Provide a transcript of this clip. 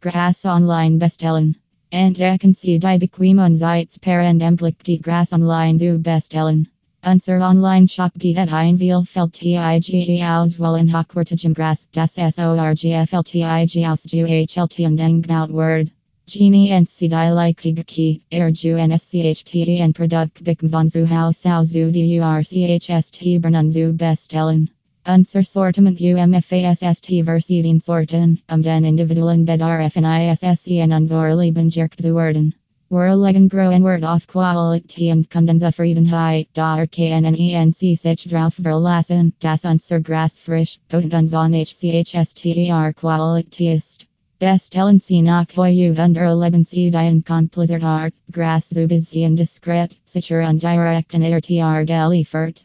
Grass online bestellen. Entdecken die bequemen Zeitsparendemplik die Grass online zu bestellen. Unser Online-Shop bietet ein vielfältige Auswahlen hochwertigem Gras, das SORGFLTIG aus GHLT und Engnaut Genie and Sidai like Tigaki, Erju and Product Bik von zu Haus zu DURCHST Bernan zu bestellen. Unser Sortiment UMFASST Versieden sorten, um den individuellen Bedarf in ISSEN unvorlieben Jerk zu werden. Worlegen groen word of quality und Kundenzufriedenheit, da RKNNENC sich drauf verlassen, das unser Gras frisch, potent und von HCHSTER Quality ist. Bestellen Sie nach Hoyut under Leben Sie die Kompliziert Art, Gras zu bisschen diskret, sicher und direkt in RTR geliefert.